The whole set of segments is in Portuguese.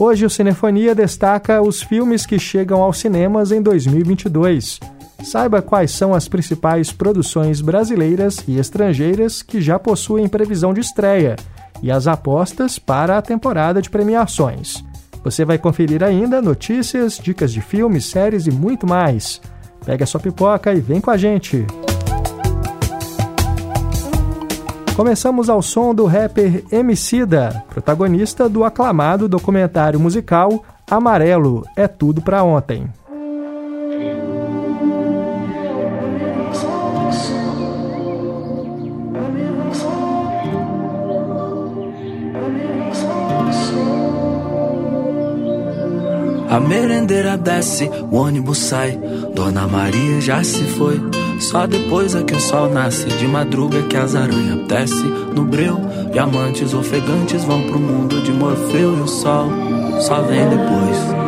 Hoje o Cinefonia destaca os filmes que chegam aos cinemas em 2022. Saiba quais são as principais produções brasileiras e estrangeiras que já possuem previsão de estreia e as apostas para a temporada de premiações. Você vai conferir ainda notícias, dicas de filmes, séries e muito mais. Pega sua pipoca e vem com a gente. Começamos ao som do rapper Emicida, protagonista do aclamado documentário musical Amarelo é tudo para ontem. A merendeira desce, o ônibus sai. Dona Maria já se foi. Só depois é que o sol nasce. De madruga que as aranhas desce no breu. E amantes ofegantes vão pro mundo de Morfeu. E o sol só vem depois.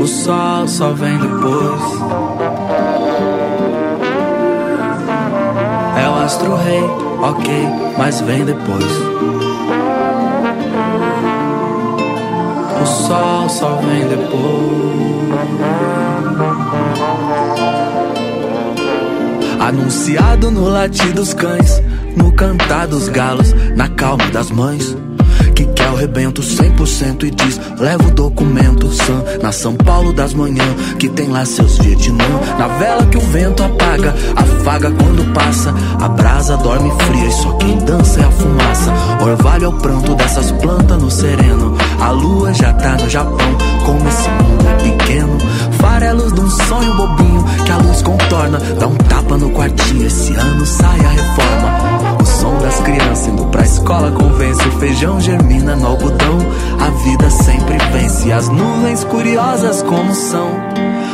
O sol só vem depois. É o astro rei, ok, mas vem depois. O sol só vem depois. Anunciado no latir dos cães, no cantar dos galos, na calma das mães que quer o rebento 100% e diz: leva o documento Sam, na São Paulo das manhãs, que tem lá seus Vietnã. Na vela que o vento apaga, afaga quando passa. A brasa dorme fria e só quem dança é a fumaça. Orvalho é o pranto dessas plantas no sereno. A lua já tá no Japão, como esse mundo é pequeno. Farelos de um sonho bobinho que a luz contorna. Dá um tapa no quartinho, esse ano sai a reforma som das crianças indo pra escola convence o feijão germina no algodão. A vida sempre vence as nuvens curiosas como são.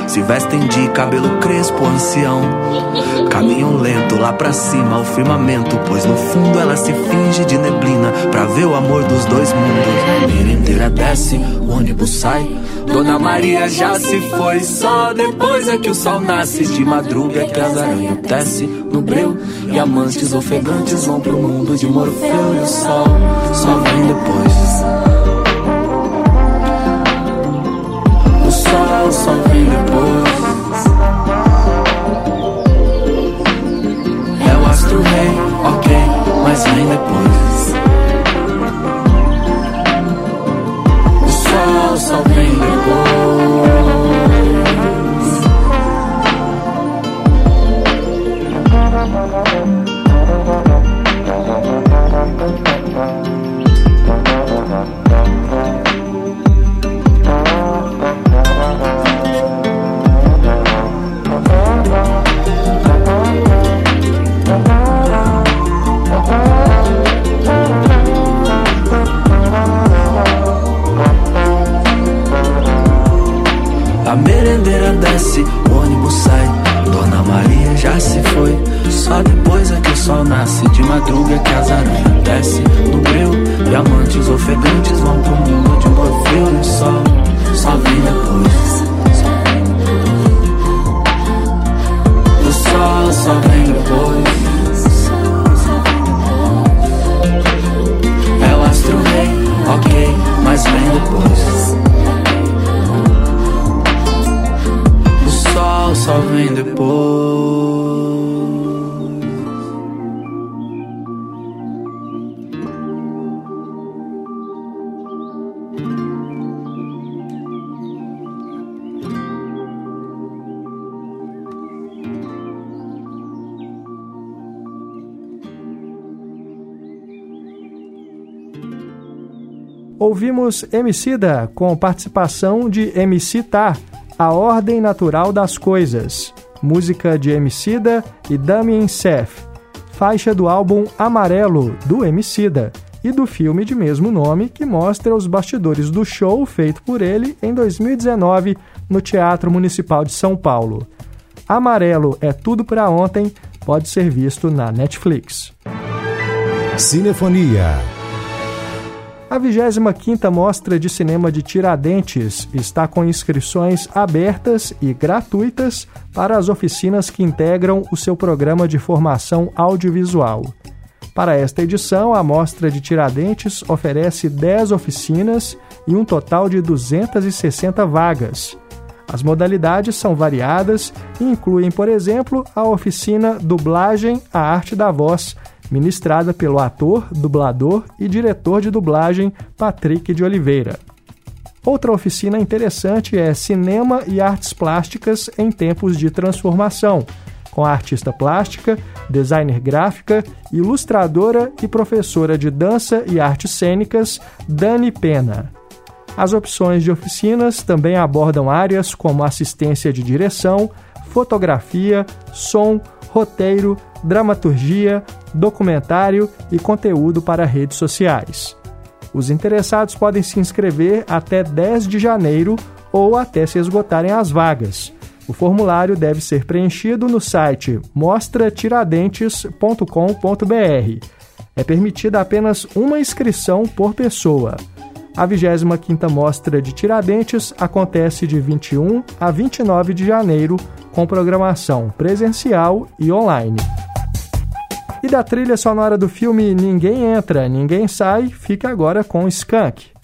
Se vestem de cabelo crespo ancião. Caminham lento lá pra cima ao firmamento pois no fundo ela se finge de neblina pra ver o amor dos dois mundos. A merendeira desce o ônibus sai. Dona Maria já se foi, só depois é que o sol nasce. De madruga é que as aranhas desce no breu. E amantes ofegantes vão pro mundo de Morfeu. E o sol só vem depois. O sol só vem depois. É o astro rei, ok, mas vem depois. só vem depois. sol nasce de madruga que as aranhas desce no breu. Diamantes ofegantes vão pro mundo de Morfeu E o sol. Só vem depois. O sol só vem Ouvimos Emicida com participação de MC Tá, A Ordem Natural das Coisas, música de Emicida e Damien Seth, faixa do álbum Amarelo, do Emicida, e do filme de mesmo nome, que mostra os bastidores do show feito por ele em 2019 no Teatro Municipal de São Paulo. Amarelo é tudo para ontem, pode ser visto na Netflix. Cinefonia. A 25ª Mostra de Cinema de Tiradentes está com inscrições abertas e gratuitas para as oficinas que integram o seu programa de formação audiovisual. Para esta edição, a Mostra de Tiradentes oferece 10 oficinas e um total de 260 vagas. As modalidades são variadas e incluem, por exemplo, a oficina Dublagem, a Arte da Voz, ministrada pelo ator, dublador e diretor de dublagem Patrick de Oliveira. Outra oficina interessante é Cinema e Artes Plásticas em Tempos de Transformação, com a artista plástica, designer gráfica, ilustradora e professora de dança e artes cênicas Dani Pena. As opções de oficinas também abordam áreas como assistência de direção, fotografia, som, roteiro, dramaturgia, documentário e conteúdo para redes sociais. Os interessados podem se inscrever até 10 de janeiro ou até se esgotarem as vagas. O formulário deve ser preenchido no site mostratiradentes.com.br. É permitida apenas uma inscrição por pessoa. A 25ª Mostra de Tiradentes acontece de 21 a 29 de janeiro, com programação presencial e online. E da trilha sonora do filme Ninguém Entra, Ninguém Sai, fica agora com Skunk.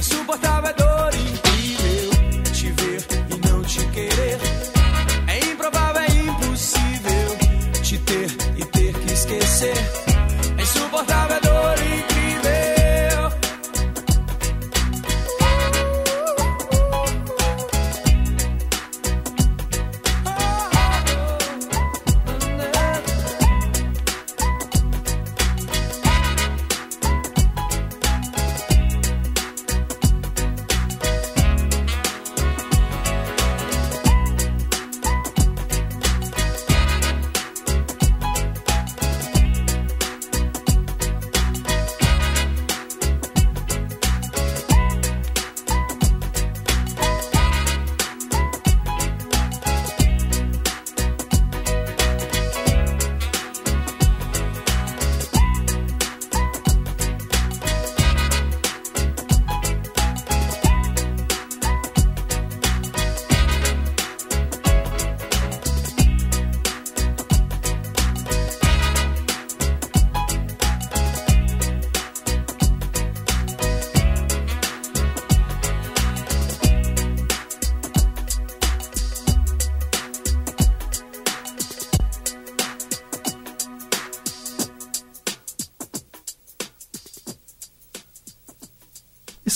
insuportável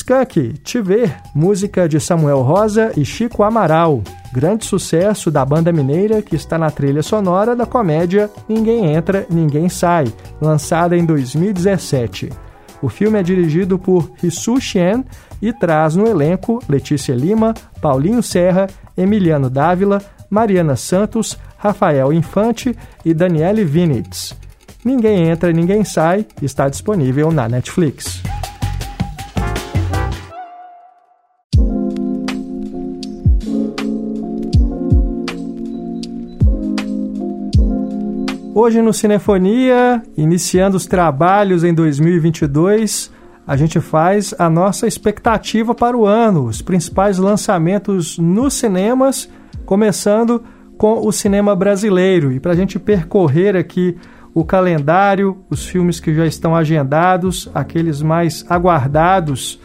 Skank, Te Ver, música de Samuel Rosa e Chico Amaral, grande sucesso da banda mineira que está na trilha sonora da comédia Ninguém Entra, Ninguém Sai, lançada em 2017. O filme é dirigido por Rissu Chen e traz no elenco Letícia Lima, Paulinho Serra, Emiliano Dávila, Mariana Santos, Rafael Infante e Daniele Vinitz. Ninguém Entra, Ninguém Sai está disponível na Netflix. Hoje no Cinefonia, iniciando os trabalhos em 2022, a gente faz a nossa expectativa para o ano, os principais lançamentos nos cinemas, começando com o cinema brasileiro. E para a gente percorrer aqui o calendário, os filmes que já estão agendados, aqueles mais aguardados,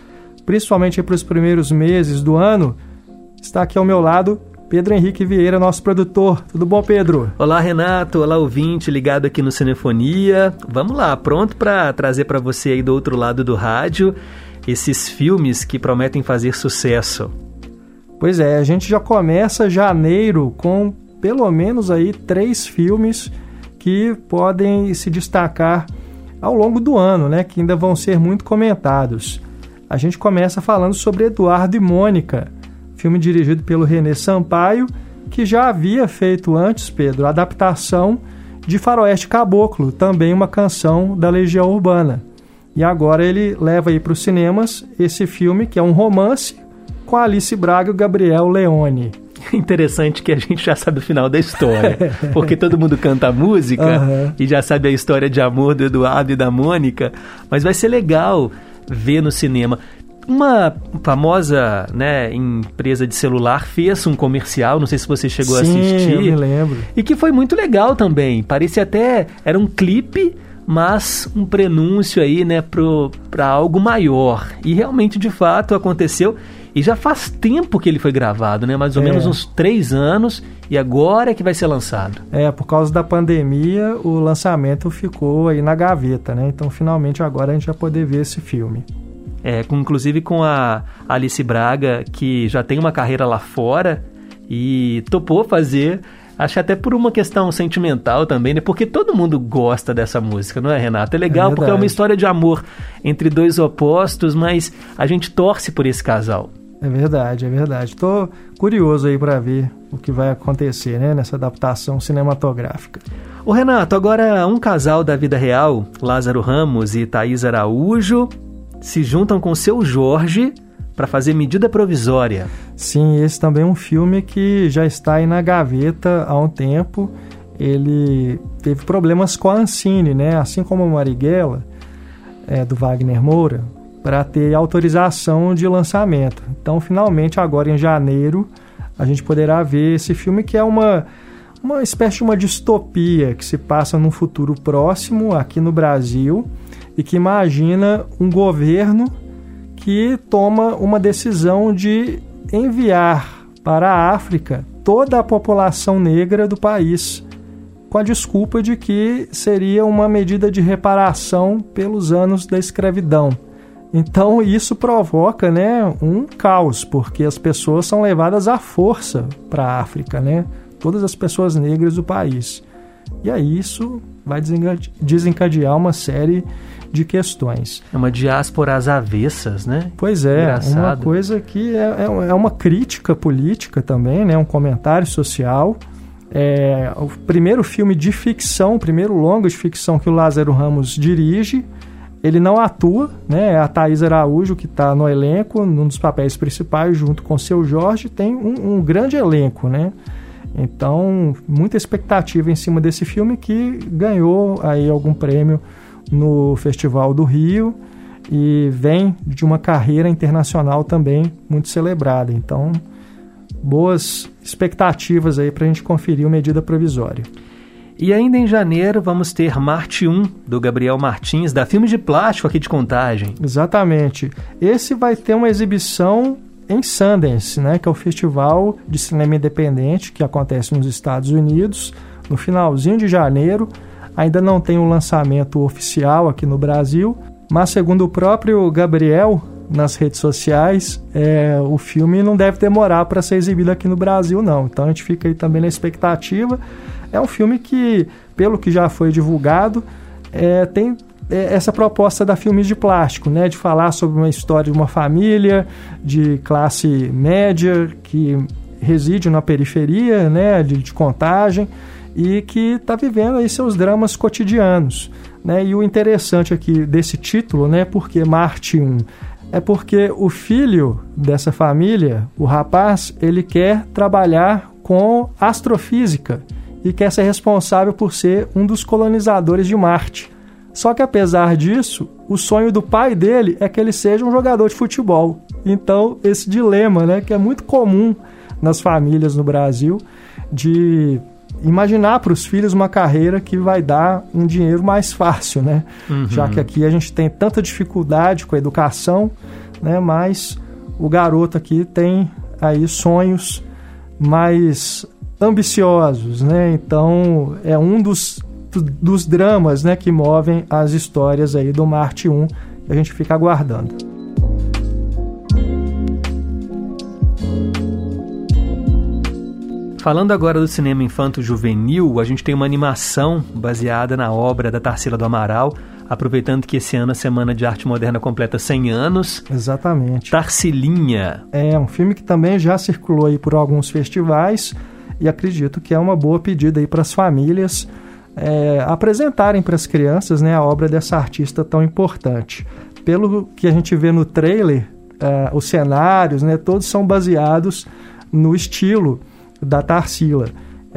principalmente para os primeiros meses do ano, está aqui ao meu lado Pedro Henrique Vieira, nosso produtor. Tudo bom, Pedro? Olá, Renato. Olá, ouvinte ligado aqui no Cinefonia. Vamos lá, pronto para trazer para você aí do outro lado do rádio esses filmes que prometem fazer sucesso. Pois é, a gente já começa janeiro com pelo menos aí três filmes que podem se destacar ao longo do ano, né? Que ainda vão ser muito comentados. A gente começa falando sobre Eduardo e Mônica filme dirigido pelo René Sampaio, que já havia feito antes, Pedro, a adaptação de Faroeste Caboclo, também uma canção da Legião Urbana. E agora ele leva aí para os cinemas esse filme, que é um romance, com Alice Braga e o Gabriel Leone. Interessante que a gente já sabe o final da história, porque todo mundo canta a música uhum. e já sabe a história de amor do Eduardo e da Mônica, mas vai ser legal ver no cinema. Uma famosa né, empresa de celular fez um comercial, não sei se você chegou Sim, a assistir. Eu me lembro. E que foi muito legal também. Parecia até. Era um clipe, mas um prenúncio aí, né, para algo maior. E realmente, de fato, aconteceu. E já faz tempo que ele foi gravado, né? Mais ou é. menos uns três anos. E agora é que vai ser lançado. É, por causa da pandemia, o lançamento ficou aí na gaveta, né? Então, finalmente, agora a gente vai poder ver esse filme. É, com, inclusive com a Alice Braga, que já tem uma carreira lá fora e topou fazer. Acho até por uma questão sentimental também, né? Porque todo mundo gosta dessa música, não é, Renato? É legal é porque é uma história de amor entre dois opostos, mas a gente torce por esse casal. É verdade, é verdade. Estou curioso aí para ver o que vai acontecer, né, nessa adaptação cinematográfica. O Renato, agora um casal da vida real, Lázaro Ramos e Thaís Araújo, se juntam com seu Jorge para fazer medida provisória. Sim, esse também é um filme que já está aí na gaveta há um tempo. Ele teve problemas com a Ancine, né? Assim como o Marighella, é, do Wagner Moura, para ter autorização de lançamento. Então, finalmente, agora em janeiro, a gente poderá ver esse filme que é uma, uma espécie de uma distopia que se passa num futuro próximo aqui no Brasil e que imagina um governo que toma uma decisão de enviar para a África toda a população negra do país, com a desculpa de que seria uma medida de reparação pelos anos da escravidão. Então isso provoca, né, um caos, porque as pessoas são levadas à força para a África, né? Todas as pessoas negras do país. E aí isso vai desencadear uma série de questões. É uma diáspora às avessas, né? Pois é, Engraçado. uma coisa que é, é, é uma crítica política também, né? um comentário social. É o primeiro filme de ficção, o primeiro longo de ficção que o Lázaro Ramos dirige. Ele não atua, né? É a Thaís Araújo que está no elenco, num dos papéis principais, junto com o seu Jorge, tem um, um grande elenco, né? Então, muita expectativa em cima desse filme que ganhou aí algum prêmio no Festival do Rio e vem de uma carreira internacional também muito celebrada. Então, boas expectativas aí para a gente conferir o medida provisória. E ainda em janeiro vamos ter Marte 1, do Gabriel Martins, da Filme de Plástico aqui de Contagem. Exatamente. Esse vai ter uma exibição em Sundance, né, que é o festival de cinema independente que acontece nos Estados Unidos, no finalzinho de janeiro. Ainda não tem um lançamento oficial aqui no Brasil, mas segundo o próprio Gabriel, nas redes sociais, é, o filme não deve demorar para ser exibido aqui no Brasil, não. Então a gente fica aí também na expectativa. É um filme que, pelo que já foi divulgado, é, tem é, essa proposta da Filmes de Plástico, né, de falar sobre uma história de uma família de classe média que reside na periferia, né, de, de contagem e que está vivendo aí seus dramas cotidianos. Né? E o interessante aqui desse título, né, porque Marte 1, é porque o filho dessa família, o rapaz, ele quer trabalhar com astrofísica e quer ser responsável por ser um dos colonizadores de Marte. Só que apesar disso, o sonho do pai dele é que ele seja um jogador de futebol. Então, esse dilema, né, que é muito comum nas famílias no Brasil, de imaginar para os filhos uma carreira que vai dar um dinheiro mais fácil, né? Uhum. Já que aqui a gente tem tanta dificuldade com a educação, né? Mas o garoto aqui tem aí sonhos mais ambiciosos, né? Então é um dos, dos dramas, né, que movem as histórias aí do Marte 1 que a gente fica aguardando. Falando agora do cinema infanto-juvenil, a gente tem uma animação baseada na obra da Tarsila do Amaral, aproveitando que esse ano a Semana de Arte Moderna completa 100 anos. Exatamente. Tarsilinha. É um filme que também já circulou aí por alguns festivais e acredito que é uma boa pedida aí para as famílias é, apresentarem para as crianças né, a obra dessa artista tão importante. Pelo que a gente vê no trailer, é, os cenários, né, todos são baseados no estilo da Tarsila.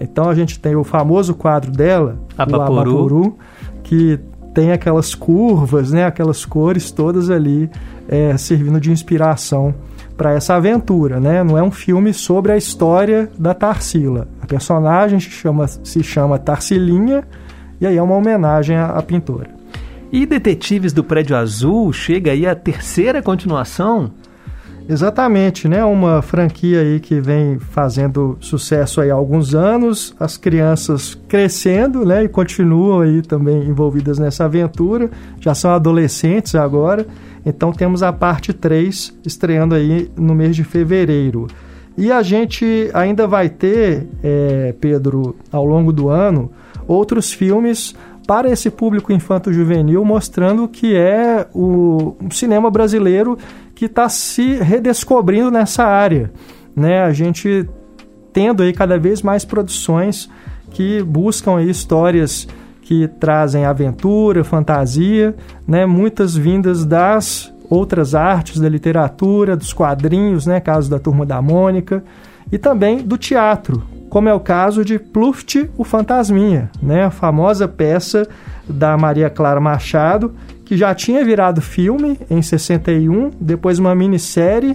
Então a gente tem o famoso quadro dela, Abaporu. o Abaporu, que tem aquelas curvas, né, aquelas cores todas ali é, servindo de inspiração para essa aventura, né? Não é um filme sobre a história da Tarsila. A personagem se chama, se chama Tarsilinha e aí é uma homenagem à, à pintora. E Detetives do Prédio Azul chega aí a terceira continuação Exatamente, né? Uma franquia aí que vem fazendo sucesso aí há alguns anos, as crianças crescendo, né? E continuam aí também envolvidas nessa aventura, já são adolescentes agora. Então temos a parte 3 estreando aí no mês de fevereiro. E a gente ainda vai ter, é, Pedro, ao longo do ano, outros filmes para esse público infanto-juvenil, mostrando que é o cinema brasileiro que está se redescobrindo nessa área. Né? A gente tendo aí cada vez mais produções que buscam aí histórias que trazem aventura, fantasia, né? muitas vindas das outras artes, da literatura, dos quadrinhos, né? caso da Turma da Mônica, e também do teatro, como é o caso de Pluft, o Fantasminha, né? a famosa peça da Maria Clara Machado, que já tinha virado filme em 61, depois uma minissérie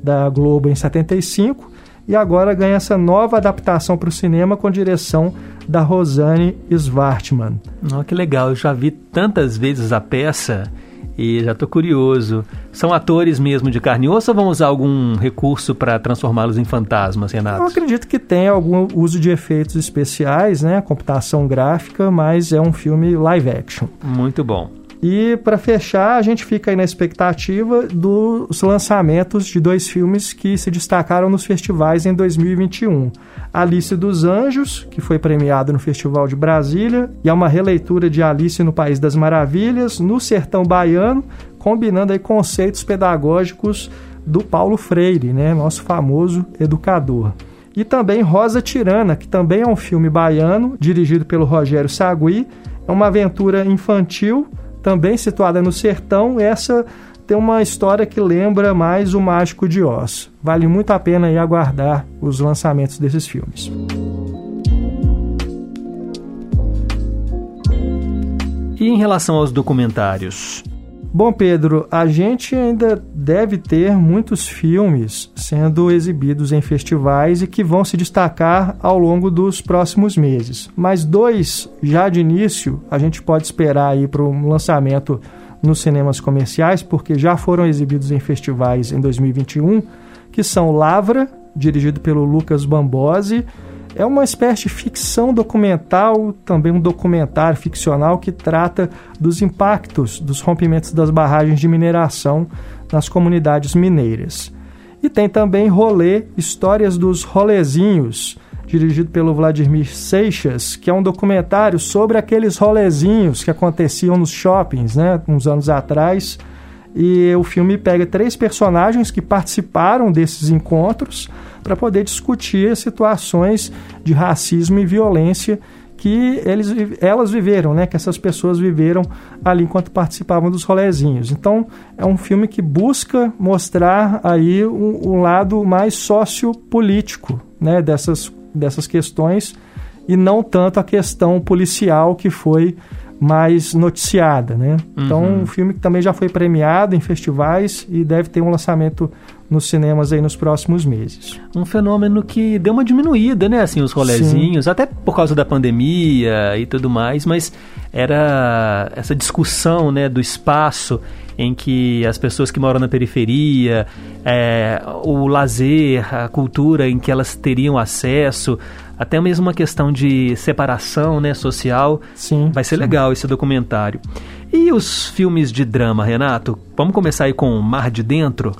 da Globo em 75 e agora ganha essa nova adaptação para o cinema com direção da Rosane Svartman. Oh, que legal, eu já vi tantas vezes a peça e já estou curioso. São atores mesmo de carne e osso ou vão usar algum recurso para transformá-los em fantasmas, Renato? Eu acredito que tem algum uso de efeitos especiais, né? Computação gráfica, mas é um filme live action. Muito bom. E para fechar, a gente fica aí na expectativa dos lançamentos de dois filmes que se destacaram nos festivais em 2021. Alice dos Anjos, que foi premiado no Festival de Brasília, e é uma releitura de Alice no País das Maravilhas, no sertão baiano, combinando aí conceitos pedagógicos do Paulo Freire, né, nosso famoso educador. E também Rosa Tirana, que também é um filme baiano, dirigido pelo Rogério Sagui, é uma aventura infantil também situada no sertão, essa tem uma história que lembra mais o Mágico de Oz. Vale muito a pena aí aguardar os lançamentos desses filmes. E em relação aos documentários? Bom, Pedro, a gente ainda deve ter muitos filmes sendo exibidos em festivais e que vão se destacar ao longo dos próximos meses. Mas dois, já de início, a gente pode esperar aí para um lançamento nos cinemas comerciais, porque já foram exibidos em festivais em 2021, que são Lavra, dirigido pelo Lucas Bambosi, é uma espécie de ficção documental, também um documentário ficcional que trata dos impactos dos rompimentos das barragens de mineração nas comunidades mineiras. E tem também Rolê Histórias dos Rolezinhos, dirigido pelo Vladimir Seixas, que é um documentário sobre aqueles rolezinhos que aconteciam nos shoppings, né, uns anos atrás. E o filme pega três personagens que participaram desses encontros para poder discutir situações de racismo e violência que eles, elas viveram, né? Que essas pessoas viveram ali enquanto participavam dos rolezinhos. Então, é um filme que busca mostrar aí um, um lado mais sociopolítico, né? Dessas, dessas questões e não tanto a questão policial que foi mais noticiada, né? Então, uhum. um filme que também já foi premiado em festivais e deve ter um lançamento nos cinemas aí nos próximos meses. Um fenômeno que deu uma diminuída, né? Assim, os rolezinhos, Sim. até por causa da pandemia e tudo mais, mas era essa discussão, né, do espaço em que as pessoas que moram na periferia, é, o lazer, a cultura em que elas teriam acesso, até mesmo uma questão de separação né, social. Sim. Vai ser sim. legal esse documentário. E os filmes de drama, Renato? Vamos começar aí com Mar de Dentro?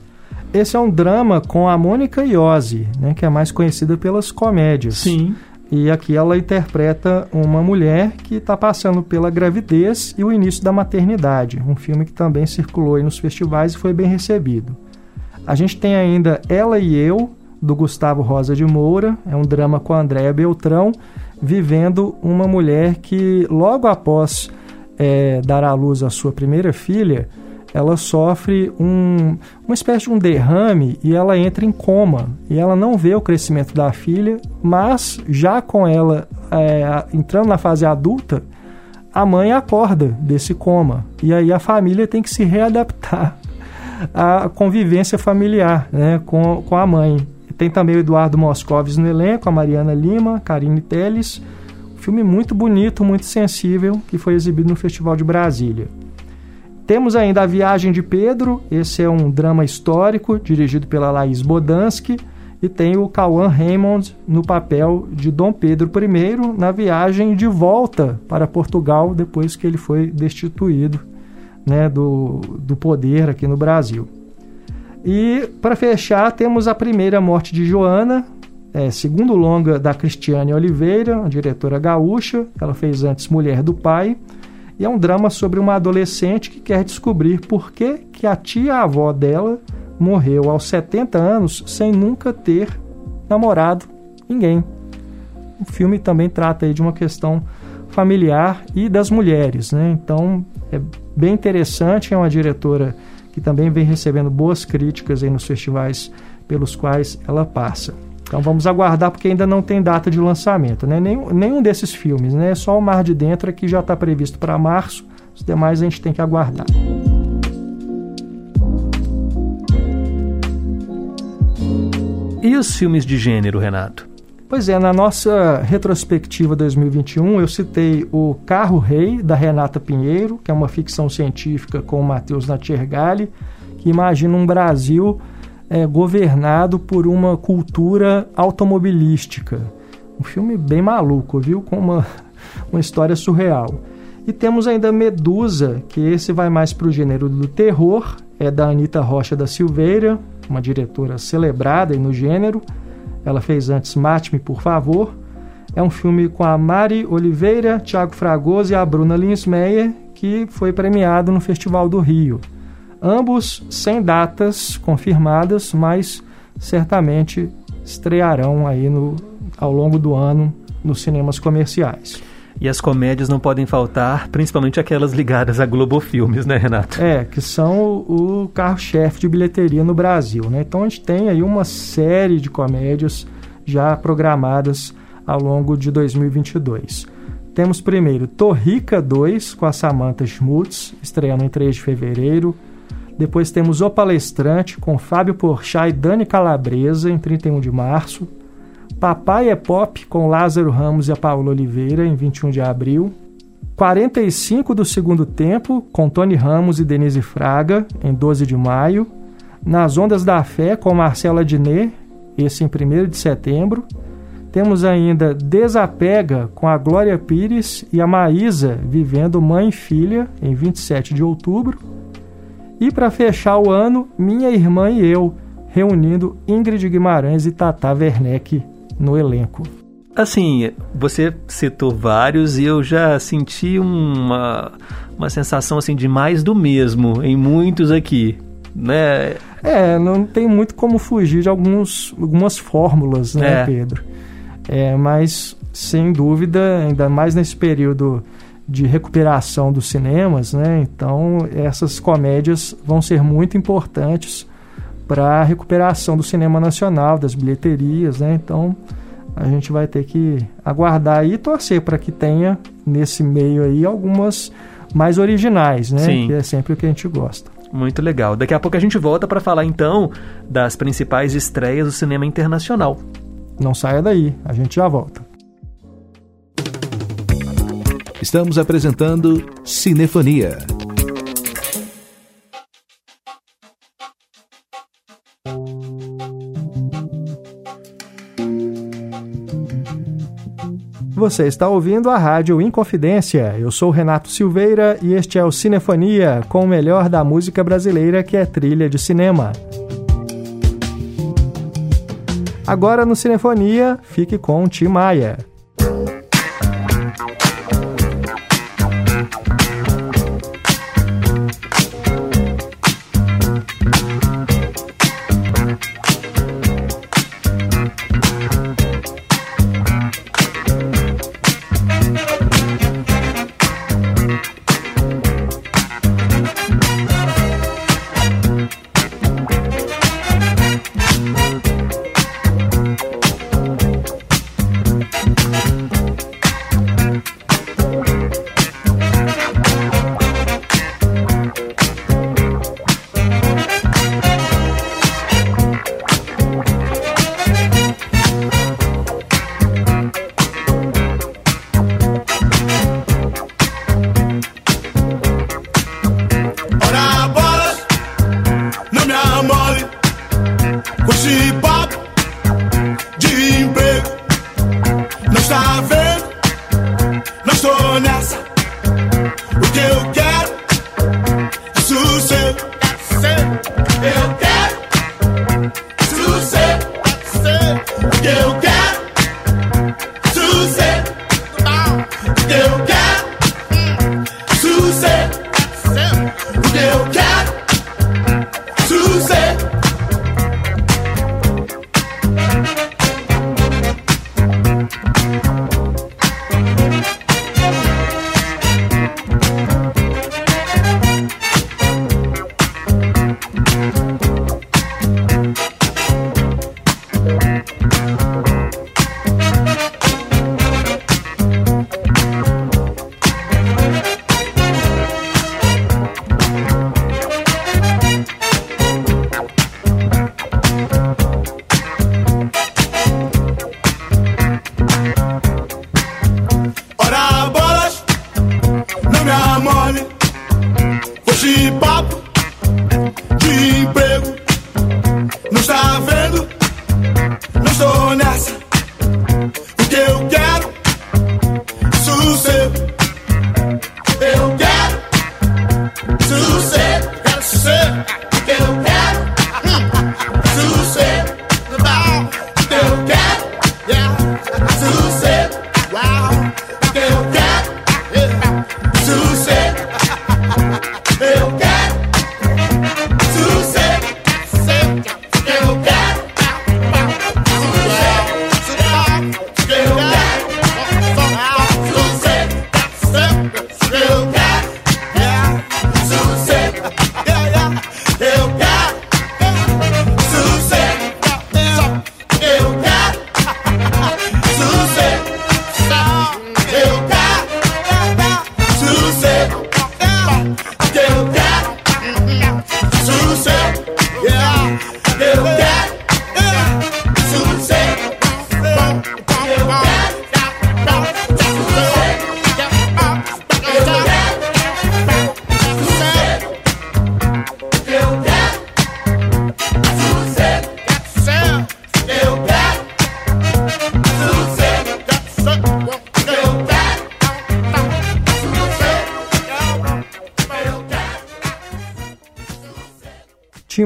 Esse é um drama com a Mônica Iose, né, que é mais conhecida pelas comédias. Sim. E aqui ela interpreta uma mulher que está passando pela gravidez e o início da maternidade. Um filme que também circulou nos festivais e foi bem recebido. A gente tem ainda Ela e Eu, do Gustavo Rosa de Moura. É um drama com a Andréa Beltrão, vivendo uma mulher que, logo após é, dar à luz a sua primeira filha, ela sofre um, uma espécie de um derrame e ela entra em coma. E ela não vê o crescimento da filha, mas já com ela é, entrando na fase adulta, a mãe acorda desse coma. E aí a família tem que se readaptar à convivência familiar né, com, com a mãe. Tem também o Eduardo Moscovis no elenco, a Mariana Lima, Karine Teles. Um filme muito bonito, muito sensível, que foi exibido no Festival de Brasília. Temos ainda A Viagem de Pedro, esse é um drama histórico, dirigido pela Laís Bodansky, e tem o Cauã Raymond no papel de Dom Pedro I na viagem de volta para Portugal depois que ele foi destituído né, do, do poder aqui no Brasil. E para fechar, temos a primeira morte de Joana, é, segundo longa da Cristiane Oliveira, a diretora gaúcha. Ela fez antes Mulher do Pai. E é um drama sobre uma adolescente que quer descobrir por que, que a tia-avó dela morreu aos 70 anos sem nunca ter namorado ninguém. O filme também trata aí de uma questão familiar e das mulheres, né? Então é bem interessante, é uma diretora que também vem recebendo boas críticas aí nos festivais pelos quais ela passa. Então vamos aguardar porque ainda não tem data de lançamento, né? Nenhum, nenhum desses filmes, né? Só o Mar de Dentro é que já está previsto para março. Os demais a gente tem que aguardar. E os filmes de gênero, Renato? Pois é, na nossa retrospectiva 2021, eu citei o Carro Rei, da Renata Pinheiro, que é uma ficção científica com o Matheus Natiergali, que imagina um Brasil é, governado por uma cultura automobilística. Um filme bem maluco, viu? Com uma, uma história surreal. E temos ainda Medusa, que esse vai mais para o gênero do terror, é da Anita Rocha da Silveira, uma diretora celebrada no gênero ela fez antes Mate-me, por favor. É um filme com a Mari Oliveira, Tiago Fragoso e a Bruna Linsmeyer, que foi premiado no Festival do Rio. Ambos sem datas confirmadas, mas certamente estrearão aí no, ao longo do ano nos cinemas comerciais. E as comédias não podem faltar, principalmente aquelas ligadas a Globo Filmes, né, Renato? É, que são o, o carro-chefe de bilheteria no Brasil, né? Então a gente tem aí uma série de comédias já programadas ao longo de 2022. Temos primeiro Torrica 2 com a Samantha Schmutz, estreando em 3 de fevereiro. Depois temos O Palestrante com Fábio Porchat e Dani Calabresa em 31 de março. Papai é Pop com Lázaro Ramos e a Paula Oliveira em 21 de abril. 45 do segundo tempo com Tony Ramos e Denise Fraga em 12 de maio. Nas Ondas da Fé com Marcela Diné, esse em 1 de setembro. Temos ainda Desapega com a Glória Pires e a Maísa vivendo mãe e filha em 27 de outubro. E para fechar o ano, minha irmã e eu, reunindo Ingrid Guimarães e Tata Werneck no elenco. Assim, você citou vários e eu já senti uma, uma sensação assim de mais do mesmo em muitos aqui, né? É, não tem muito como fugir de alguns, algumas fórmulas, né, é. Pedro? É, mas sem dúvida, ainda mais nesse período de recuperação dos cinemas, né? Então essas comédias vão ser muito importantes para a recuperação do cinema nacional, das bilheterias, né? Então a gente vai ter que aguardar e torcer para que tenha nesse meio aí algumas mais originais, né? Sim. Que é sempre o que a gente gosta. Muito legal. Daqui a pouco a gente volta para falar então das principais estreias do cinema internacional. Não saia daí, a gente já volta. Estamos apresentando Cinefonia. Você está ouvindo a Rádio Inconfidência. Eu sou Renato Silveira e este é o Cinefonia, com o melhor da música brasileira que é trilha de cinema. Agora no Cinefonia, fique com Tim Maia.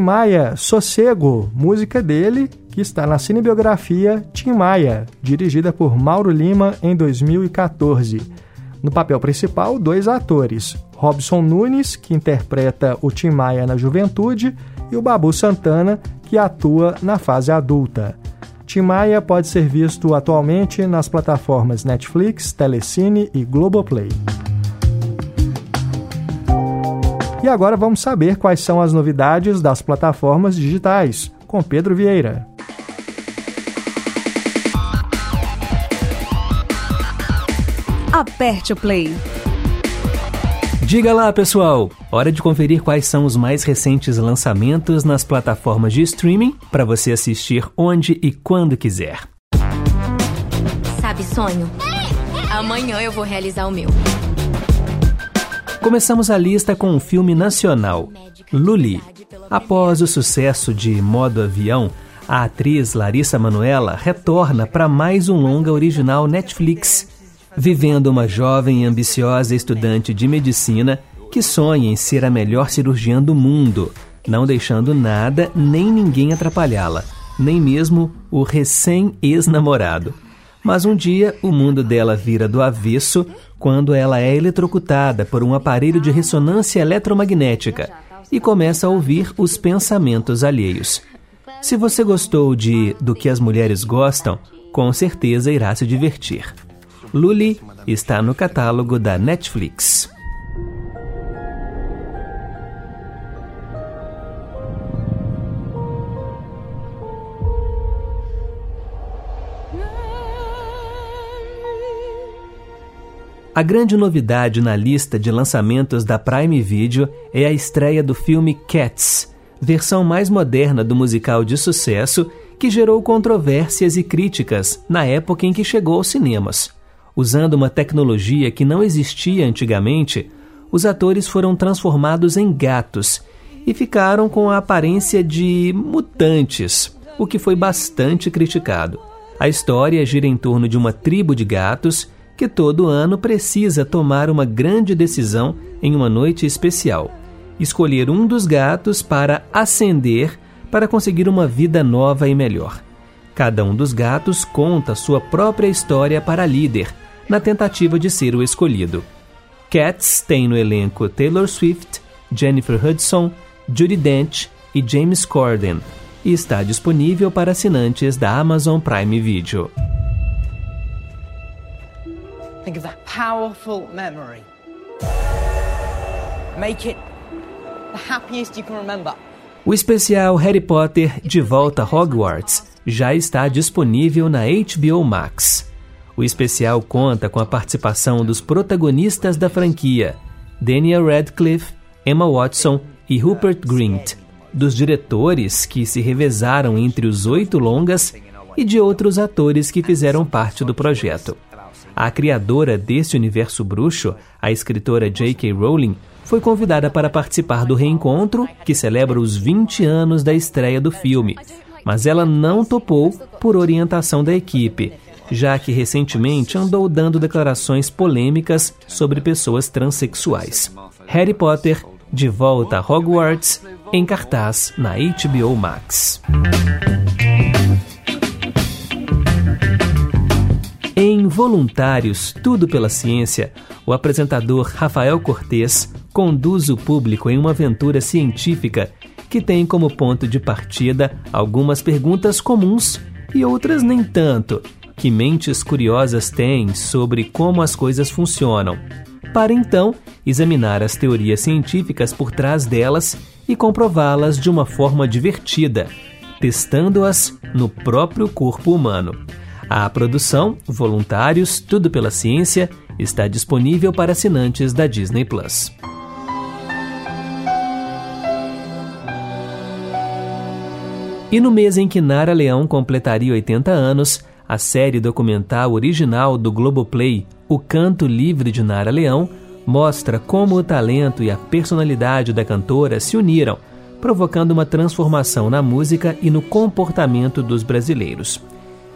Maia, Sossego, música dele, que está na cinebiografia Tim Maia, dirigida por Mauro Lima em 2014. No papel principal, dois atores: Robson Nunes, que interpreta o Tim Maia na juventude, e o Babu Santana, que atua na fase adulta. Tim Maia pode ser visto atualmente nas plataformas Netflix, Telecine e Globoplay. E agora vamos saber quais são as novidades das plataformas digitais, com Pedro Vieira. Aperte o play. Diga lá, pessoal! Hora de conferir quais são os mais recentes lançamentos nas plataformas de streaming para você assistir onde e quando quiser. Sabe, sonho? Amanhã eu vou realizar o meu. Começamos a lista com um filme nacional, Luli. Após o sucesso de Modo Avião, a atriz Larissa Manoela retorna para mais um longa original Netflix, vivendo uma jovem e ambiciosa estudante de medicina que sonha em ser a melhor cirurgiã do mundo, não deixando nada nem ninguém atrapalhá-la, nem mesmo o recém-ex-namorado. Mas um dia o mundo dela vira do avesso quando ela é eletrocutada por um aparelho de ressonância eletromagnética e começa a ouvir os pensamentos alheios. Se você gostou de Do que as mulheres gostam, com certeza irá se divertir. Luli está no catálogo da Netflix. A grande novidade na lista de lançamentos da Prime Video é a estreia do filme Cats, versão mais moderna do musical de sucesso que gerou controvérsias e críticas na época em que chegou aos cinemas. Usando uma tecnologia que não existia antigamente, os atores foram transformados em gatos e ficaram com a aparência de mutantes, o que foi bastante criticado. A história gira em torno de uma tribo de gatos que todo ano precisa tomar uma grande decisão em uma noite especial: escolher um dos gatos para ascender para conseguir uma vida nova e melhor. Cada um dos gatos conta sua própria história para a líder, na tentativa de ser o escolhido. Cats tem no elenco Taylor Swift, Jennifer Hudson, Judy Dench e James Corden e está disponível para assinantes da Amazon Prime Video. Think of that powerful memory. Make it the happiest you can remember. O especial Harry Potter De Volta a Hogwarts já está disponível na HBO Max. O especial conta com a participação dos protagonistas da franquia, Daniel Radcliffe, Emma Watson e Rupert Grint, dos diretores que se revezaram entre os oito longas e de outros atores que fizeram parte do projeto. A criadora deste universo bruxo, a escritora J.K. Rowling, foi convidada para participar do reencontro, que celebra os 20 anos da estreia do filme, mas ela não topou por orientação da equipe, já que recentemente andou dando declarações polêmicas sobre pessoas transexuais. Harry Potter, de volta a Hogwarts, em cartaz na HBO Max. Em Voluntários, Tudo pela Ciência, o apresentador Rafael Cortes conduz o público em uma aventura científica que tem como ponto de partida algumas perguntas comuns e outras nem tanto, que mentes curiosas têm sobre como as coisas funcionam, para então examinar as teorias científicas por trás delas e comprová-las de uma forma divertida, testando-as no próprio corpo humano. A produção, voluntários, tudo pela ciência, está disponível para assinantes da Disney Plus. E no mês em que Nara Leão completaria 80 anos, a série documental original do Globoplay, O Canto Livre de Nara Leão, mostra como o talento e a personalidade da cantora se uniram, provocando uma transformação na música e no comportamento dos brasileiros.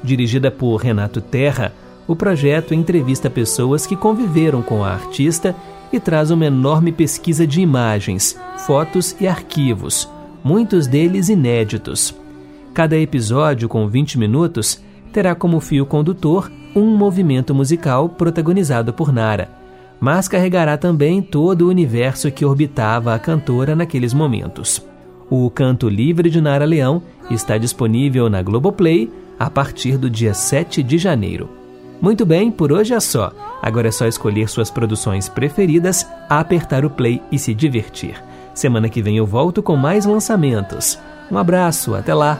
Dirigida por Renato Terra, o projeto entrevista pessoas que conviveram com a artista e traz uma enorme pesquisa de imagens, fotos e arquivos, muitos deles inéditos. Cada episódio, com 20 minutos, terá como fio condutor um movimento musical protagonizado por Nara, mas carregará também todo o universo que orbitava a cantora naqueles momentos. O Canto Livre de Nara Leão está disponível na Globoplay a partir do dia 7 de janeiro. Muito bem, por hoje é só. Agora é só escolher suas produções preferidas, apertar o play e se divertir. Semana que vem eu volto com mais lançamentos. Um abraço, até lá!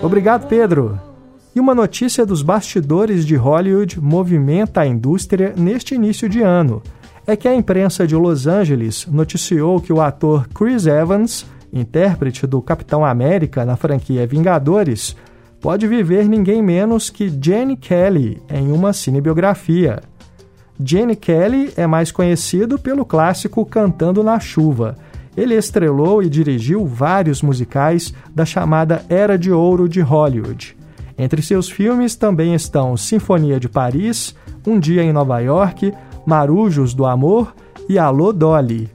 Obrigado, Pedro. E uma notícia dos bastidores de Hollywood movimenta a indústria neste início de ano. É que a imprensa de Los Angeles noticiou que o ator Chris Evans, intérprete do Capitão América na franquia Vingadores, pode viver ninguém menos que Jenny Kelly em uma cinebiografia. Jenny Kelly é mais conhecido pelo clássico Cantando na Chuva. Ele estrelou e dirigiu vários musicais da chamada Era de Ouro de Hollywood. Entre seus filmes também estão Sinfonia de Paris, Um Dia em Nova York, Marujos do Amor e Alô Dolly.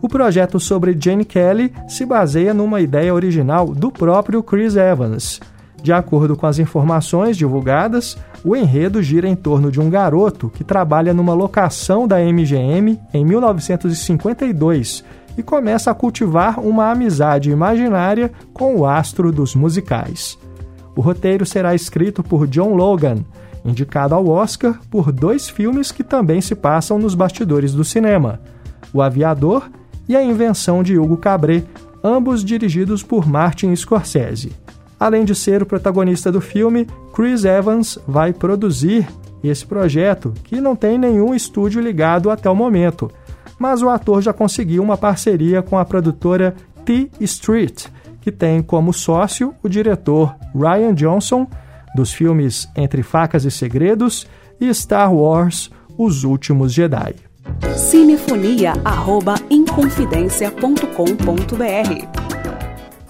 O projeto sobre Jane Kelly se baseia numa ideia original do próprio Chris Evans. De acordo com as informações divulgadas, o enredo gira em torno de um garoto que trabalha numa locação da MGM em 1952 e começa a cultivar uma amizade imaginária com o astro dos musicais. O roteiro será escrito por John Logan, indicado ao Oscar por dois filmes que também se passam nos bastidores do cinema: O Aviador e A Invenção de Hugo Cabret, ambos dirigidos por Martin Scorsese. Além de ser o protagonista do filme, Chris Evans vai produzir esse projeto, que não tem nenhum estúdio ligado até o momento. Mas o ator já conseguiu uma parceria com a produtora T Street, que tem como sócio o diretor Ryan Johnson, dos filmes Entre Facas e Segredos e Star Wars Os Últimos Jedi. Cinefonia@inconfidencia.com.br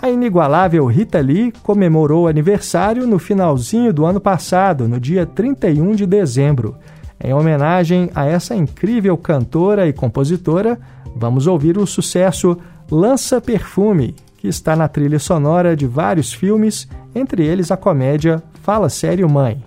a inigualável Rita Lee comemorou aniversário no finalzinho do ano passado, no dia 31 de dezembro. Em homenagem a essa incrível cantora e compositora, vamos ouvir o sucesso Lança Perfume, que está na trilha sonora de vários filmes, entre eles a comédia Fala Sério Mãe.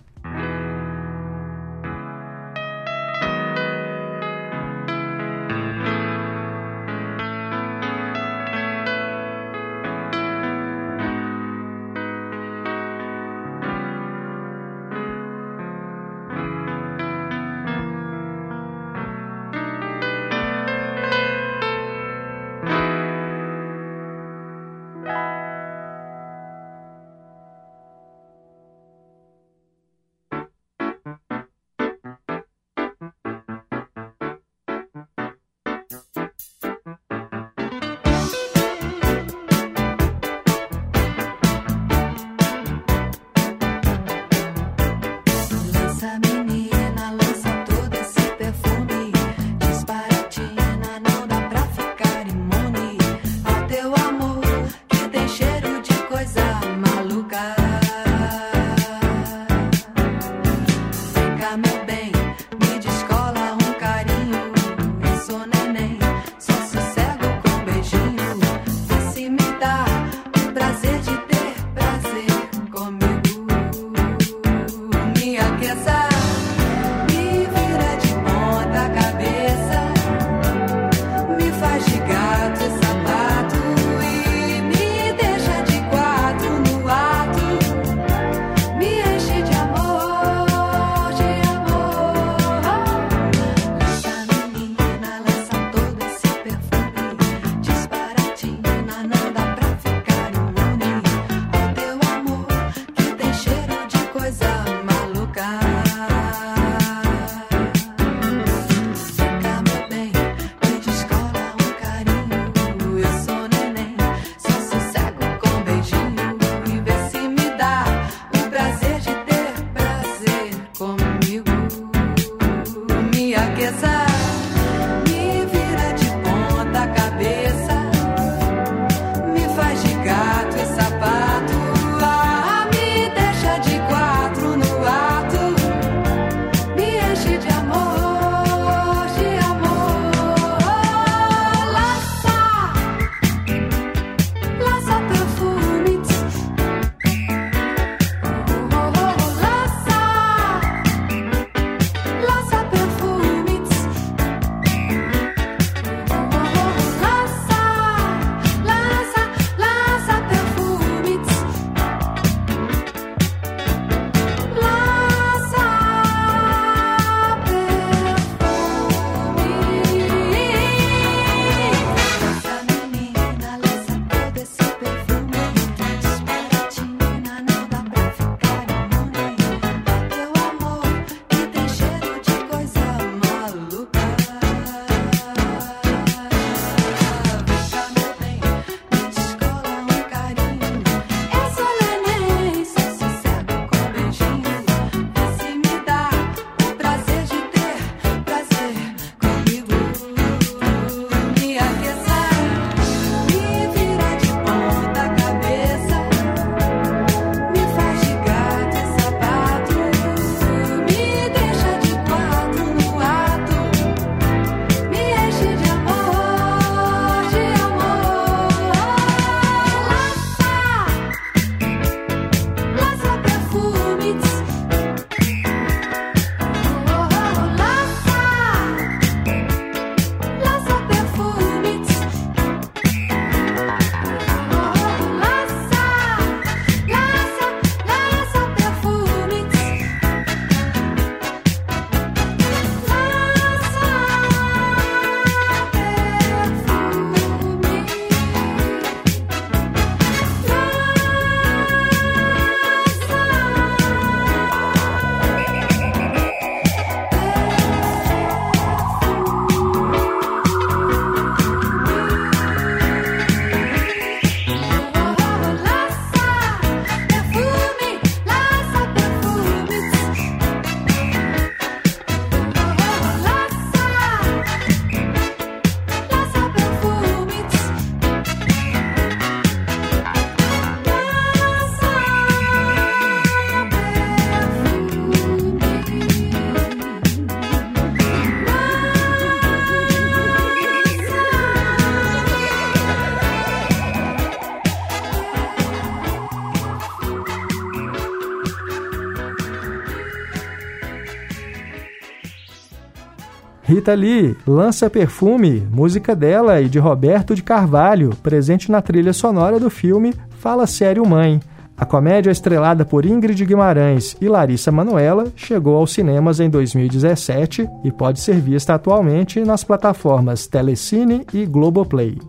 Rita Lee lança Perfume, música dela e de Roberto de Carvalho, presente na trilha sonora do filme Fala Sério Mãe. A comédia estrelada por Ingrid Guimarães e Larissa Manoela chegou aos cinemas em 2017 e pode ser vista atualmente nas plataformas Telecine e Globoplay.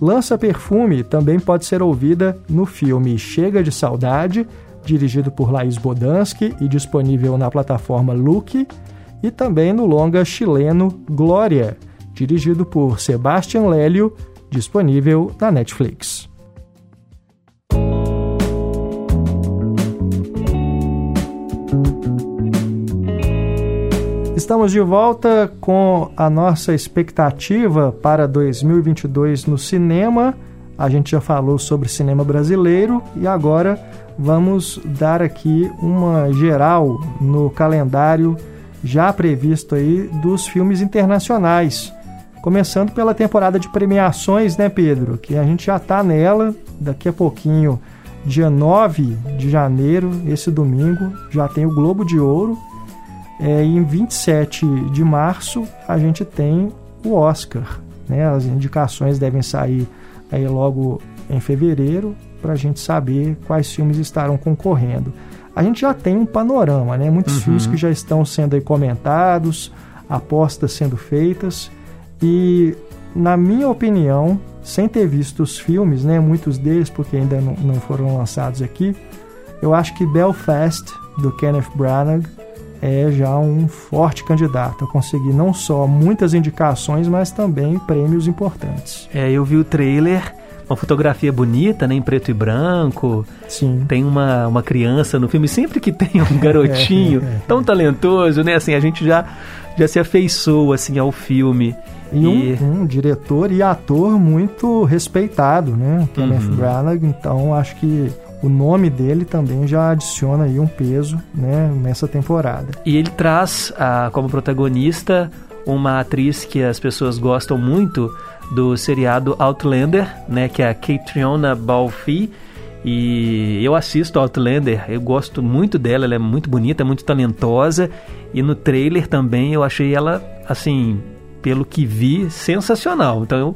Lança Perfume também pode ser ouvida no filme Chega de Saudade, dirigido por Laís Bodansky e disponível na plataforma Look, e também no longa chileno Glória, dirigido por Sebastian Lélio, disponível na Netflix. Estamos de volta com a nossa expectativa para 2022 no cinema. A gente já falou sobre cinema brasileiro e agora vamos dar aqui uma geral no calendário já previsto aí dos filmes internacionais. Começando pela temporada de premiações, né, Pedro? Que a gente já está nela, daqui a pouquinho, dia 9 de janeiro, esse domingo, já tem o Globo de Ouro. É, e em 27 de março a gente tem o Oscar. Né? As indicações devem sair aí logo em fevereiro para a gente saber quais filmes estarão concorrendo a gente já tem um panorama, né? Muitos uhum. filmes que já estão sendo comentados, apostas sendo feitas e, na minha opinião, sem ter visto os filmes, né? Muitos deles porque ainda não, não foram lançados aqui, eu acho que Belfast do Kenneth Branagh é já um forte candidato a conseguir não só muitas indicações, mas também prêmios importantes. É, eu vi o trailer uma fotografia bonita, né, em preto e branco. Sim. Tem uma, uma criança no filme. Sempre que tem um garotinho é, é, é. tão talentoso, né? Assim, a gente já, já se afeiçoa, assim, ao filme. E, e... Um, um, diretor e ator muito respeitado, né? Kenneth uhum. Branagh. Então, acho que o nome dele também já adiciona aí um peso né, nessa temporada. E ele traz ah, como protagonista uma atriz que as pessoas gostam muito do seriado Outlander, né, que é a Catriona Balfe. E eu assisto Outlander, eu gosto muito dela, ela é muito bonita, muito talentosa. E no trailer também eu achei ela, assim, pelo que vi, sensacional. Então eu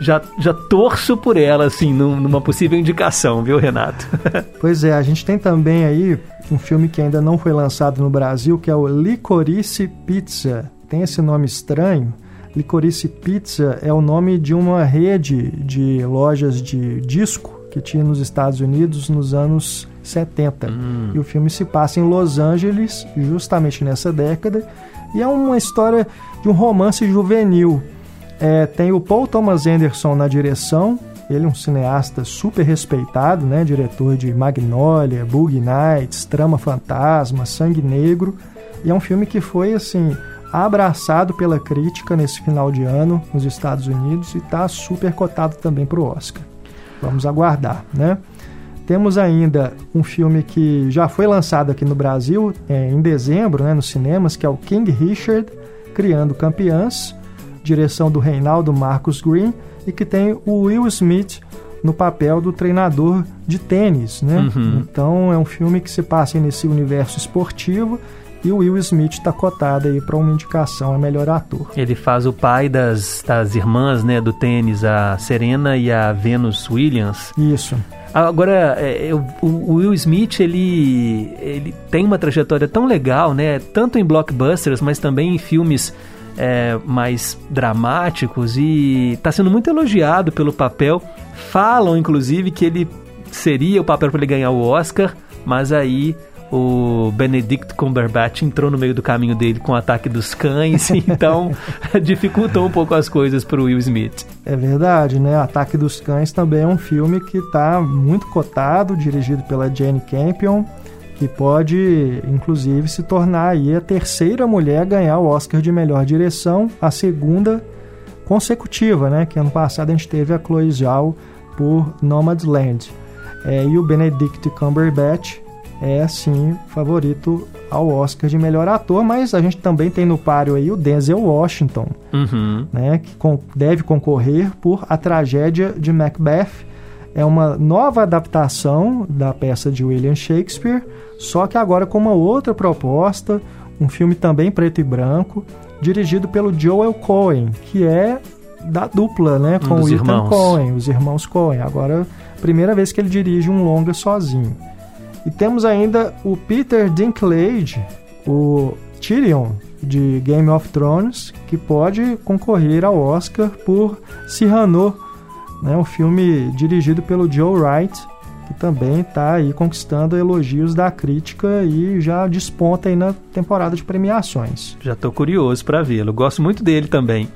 já, já torço por ela, assim, numa possível indicação, viu, Renato? pois é, a gente tem também aí um filme que ainda não foi lançado no Brasil, que é o Licorice Pizza. Tem esse nome estranho, Licorice Pizza é o nome de uma rede de lojas de disco que tinha nos Estados Unidos nos anos 70. Hum. E o filme se passa em Los Angeles, justamente nessa década, e é uma história de um romance juvenil. É, tem o Paul Thomas Anderson na direção, ele é um cineasta super respeitado, né? diretor de Magnolia, Boogie Nights, Trama Fantasma, Sangue Negro, e é um filme que foi assim abraçado pela crítica nesse final de ano nos Estados Unidos e está super cotado também para o Oscar. Vamos aguardar, né? Temos ainda um filme que já foi lançado aqui no Brasil é, em dezembro, né, nos cinemas, que é o King Richard, Criando Campeãs, direção do Reinaldo Marcos Green, e que tem o Will Smith no papel do treinador de tênis, né? Uhum. Então é um filme que se passa nesse universo esportivo e o Will Smith está cotado aí para uma indicação a melhor ator. Ele faz o pai das, das irmãs né, do tênis, a Serena e a Venus Williams. Isso. Agora, é, o Will Smith, ele, ele tem uma trajetória tão legal, né? Tanto em blockbusters, mas também em filmes é, mais dramáticos e está sendo muito elogiado pelo papel. Falam, inclusive, que ele seria o papel para ele ganhar o Oscar, mas aí o Benedict Cumberbatch entrou no meio do caminho dele com o ataque dos cães, então dificultou um pouco as coisas para o Will Smith. É verdade, né? Ataque dos Cães também é um filme que está muito cotado, dirigido pela Jane Campion, que pode, inclusive, se tornar aí a terceira mulher a ganhar o Oscar de melhor direção, a segunda consecutiva, né? Que ano passado a gente teve a Chloe Zhao por Nomadland. É, e o Benedict Cumberbatch é sim favorito ao Oscar de melhor ator, mas a gente também tem no páreo aí o Denzel Washington, uhum. né, que deve concorrer por A Tragédia de Macbeth. É uma nova adaptação da peça de William Shakespeare, só que agora com uma outra proposta, um filme também preto e branco, dirigido pelo Joel Cohen, que é da dupla, né, com um o Ethan irmãos. Cohen, os irmãos Cohen. Agora, primeira vez que ele dirige um longa sozinho. E temos ainda o Peter Dinklage, o Tyrion de Game of Thrones, que pode concorrer ao Oscar por Cyrano, né, um filme dirigido pelo Joe Wright, que também está aí conquistando elogios da crítica e já desponta aí na temporada de premiações. Já tô curioso para vê-lo. Gosto muito dele também.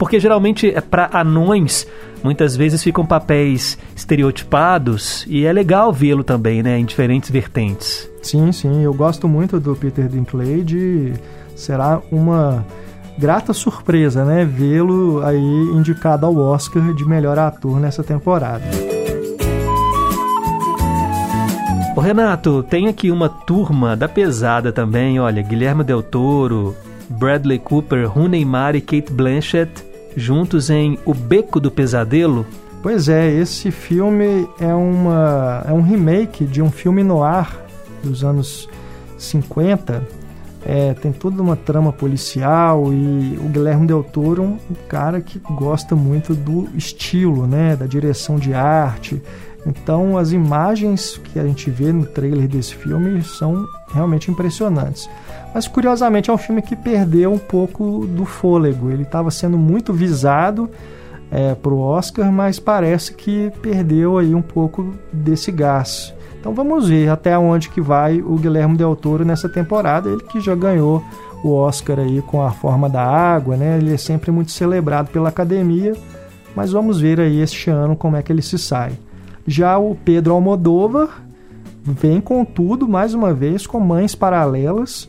Porque geralmente é para anões, muitas vezes ficam papéis estereotipados e é legal vê-lo também, né, em diferentes vertentes. Sim, sim, eu gosto muito do Peter Dinklage. Será uma grata surpresa, né, vê-lo aí indicado ao Oscar de melhor ator nessa temporada. Ô Renato, tem aqui uma turma da pesada também, olha, Guilherme Del Toro, Bradley Cooper, Rooney Mara e Kate Blanchett juntos em O Beco do Pesadelo. Pois é, esse filme é, uma, é um remake de um filme noir dos anos 50. É, tem toda uma trama policial e o Guilherme Del Toro um cara que gosta muito do estilo, né, da direção de arte. Então as imagens que a gente vê no trailer desse filme são realmente impressionantes. Mas curiosamente é um filme que perdeu um pouco do fôlego. Ele estava sendo muito visado é, para o Oscar, mas parece que perdeu aí um pouco desse gás. Então vamos ver até onde que vai o Guilherme Del Toro nessa temporada. Ele que já ganhou o Oscar aí com a forma da água, né? Ele é sempre muito celebrado pela academia, mas vamos ver aí este ano como é que ele se sai. Já o Pedro Almodóvar vem com tudo mais uma vez com Mães Paralelas,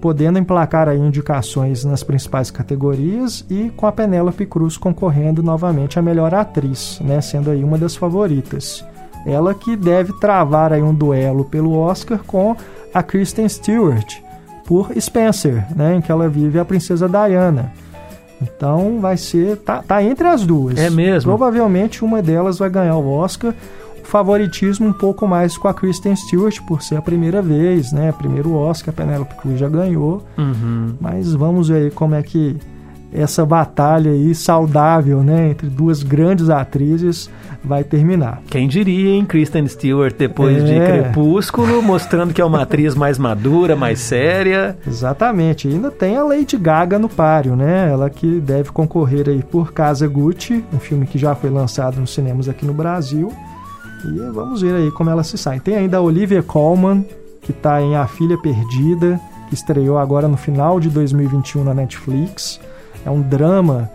podendo emplacar aí indicações nas principais categorias e com a Penélope Cruz concorrendo novamente a melhor atriz, né, sendo aí uma das favoritas. Ela que deve travar aí um duelo pelo Oscar com a Kristen Stewart por Spencer, né, em que ela vive a princesa Diana. Então vai ser tá, tá entre as duas. É mesmo? Provavelmente uma delas vai ganhar o Oscar. O favoritismo um pouco mais com a Kristen Stewart por ser a primeira vez, né? Primeiro Oscar, a Penelope Cruz já ganhou. Uhum. Mas vamos ver aí como é que essa batalha aí saudável, né, entre duas grandes atrizes vai terminar. Quem diria, hein? Kristen Stewart depois É. de Crepúsculo, mostrando que é uma atriz mais madura, mais séria. Exatamente. E ainda tem a Lady Gaga no páreo, né? Ela que deve concorrer aí por Casa Gucci, um filme que já foi lançado nos cinemas aqui no Brasil. E vamos ver aí como ela se sai. Tem ainda a Olivia Colman, que está em A Filha Perdida, que estreou agora no final de 2021 na Netflix. É um drama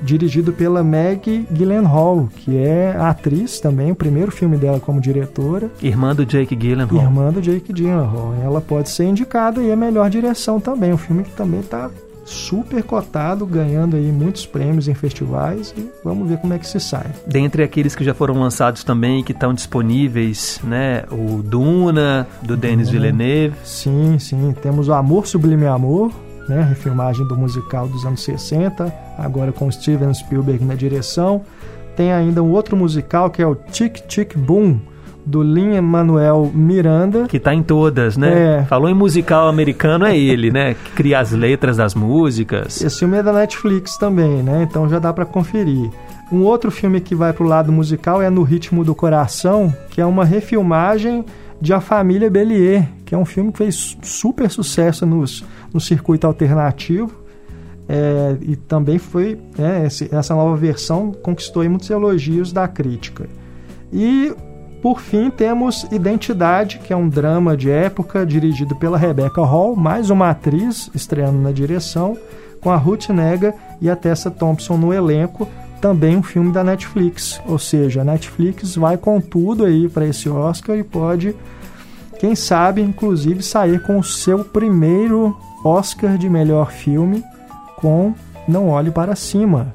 dirigido pela Meg Gyllenhaal, que é a atriz também, o primeiro filme dela como diretora. Irmã do Jake Gyllenhaal. Irmã do Jake Gyllenhaal. Ela pode ser indicada aí a melhor direção também. Um filme que também está super cotado, ganhando aí muitos prêmios em festivais e vamos ver como é que se sai. Dentre aqueles que já foram lançados também, que estão disponíveis, né? O Duna, do Denis Villeneuve. Sim, sim. Temos o Amor Sublime Amor, né? Refilmagem do musical dos anos 60, agora com Steven Spielberg na direção. Tem ainda um outro musical que é o Tic Tic Boom, do Lin-Manuel Miranda. Que tá em todas, né? É. Falou em musical americano, é ele, né? Que cria as letras das músicas. Esse filme é da Netflix também, né? Então já dá para conferir. Um outro filme que vai pro lado musical é No Ritmo do Coração, que é uma refilmagem de A Família Bellier, que é um filme que fez super sucesso nos, no circuito alternativo. É, e também foi esse- essa nova versão conquistou muitos elogios da crítica. E por fim temos Identidade, que é um drama de época dirigido pela Rebecca Hall, mais uma atriz estreando na direção, com a Ruth Nega e a Tessa Thompson no elenco, também um filme da Netflix. Ou seja, a Netflix vai com tudo aí para esse Oscar e pode, quem sabe, inclusive sair com o seu primeiro Oscar de melhor filme com Não Olhe para Cima.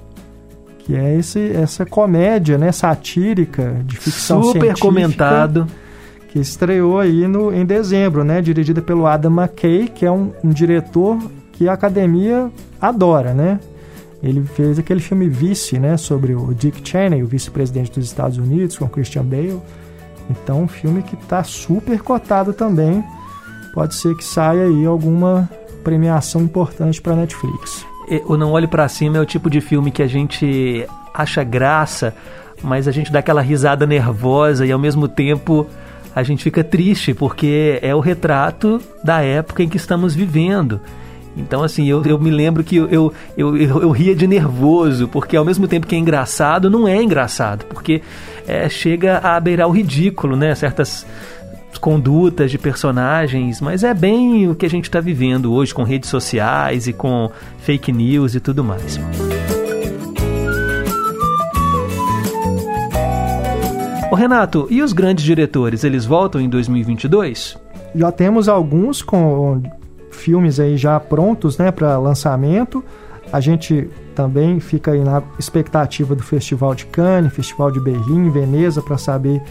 Que é esse, essa comédia né, satírica de ficção Super científica comentado. que estreou aí no, em dezembro, né? Dirigida pelo Adam McKay, que é um, um diretor que a academia adora, né? Ele fez aquele filme Vice, né? Sobre o Dick Cheney, o vice-presidente dos Estados Unidos, com Christian Bale. Então, um filme que está super cotado também. Pode ser que saia aí alguma premiação importante para Netflix. O Não Olhe para Cima é o tipo de filme que a gente acha graça, mas a gente dá aquela risada nervosa e ao mesmo tempo a gente fica triste porque é o retrato da época em que estamos vivendo. Então, assim, eu, eu me lembro que eu, eu, eu, eu, ria de nervoso, porque ao mesmo tempo que é engraçado, não é engraçado, porque é, chega a beirar o ridículo, né? Certas condutas de personagens, mas é bem o que a gente está vivendo hoje com redes sociais e com fake news e tudo mais. Ô Renato, e os grandes diretores, eles voltam em 2022? Já temos alguns com filmes aí já prontos, né, para lançamento. A gente também fica aí na expectativa do Festival de Cannes, Festival de Berlim, Veneza, para saber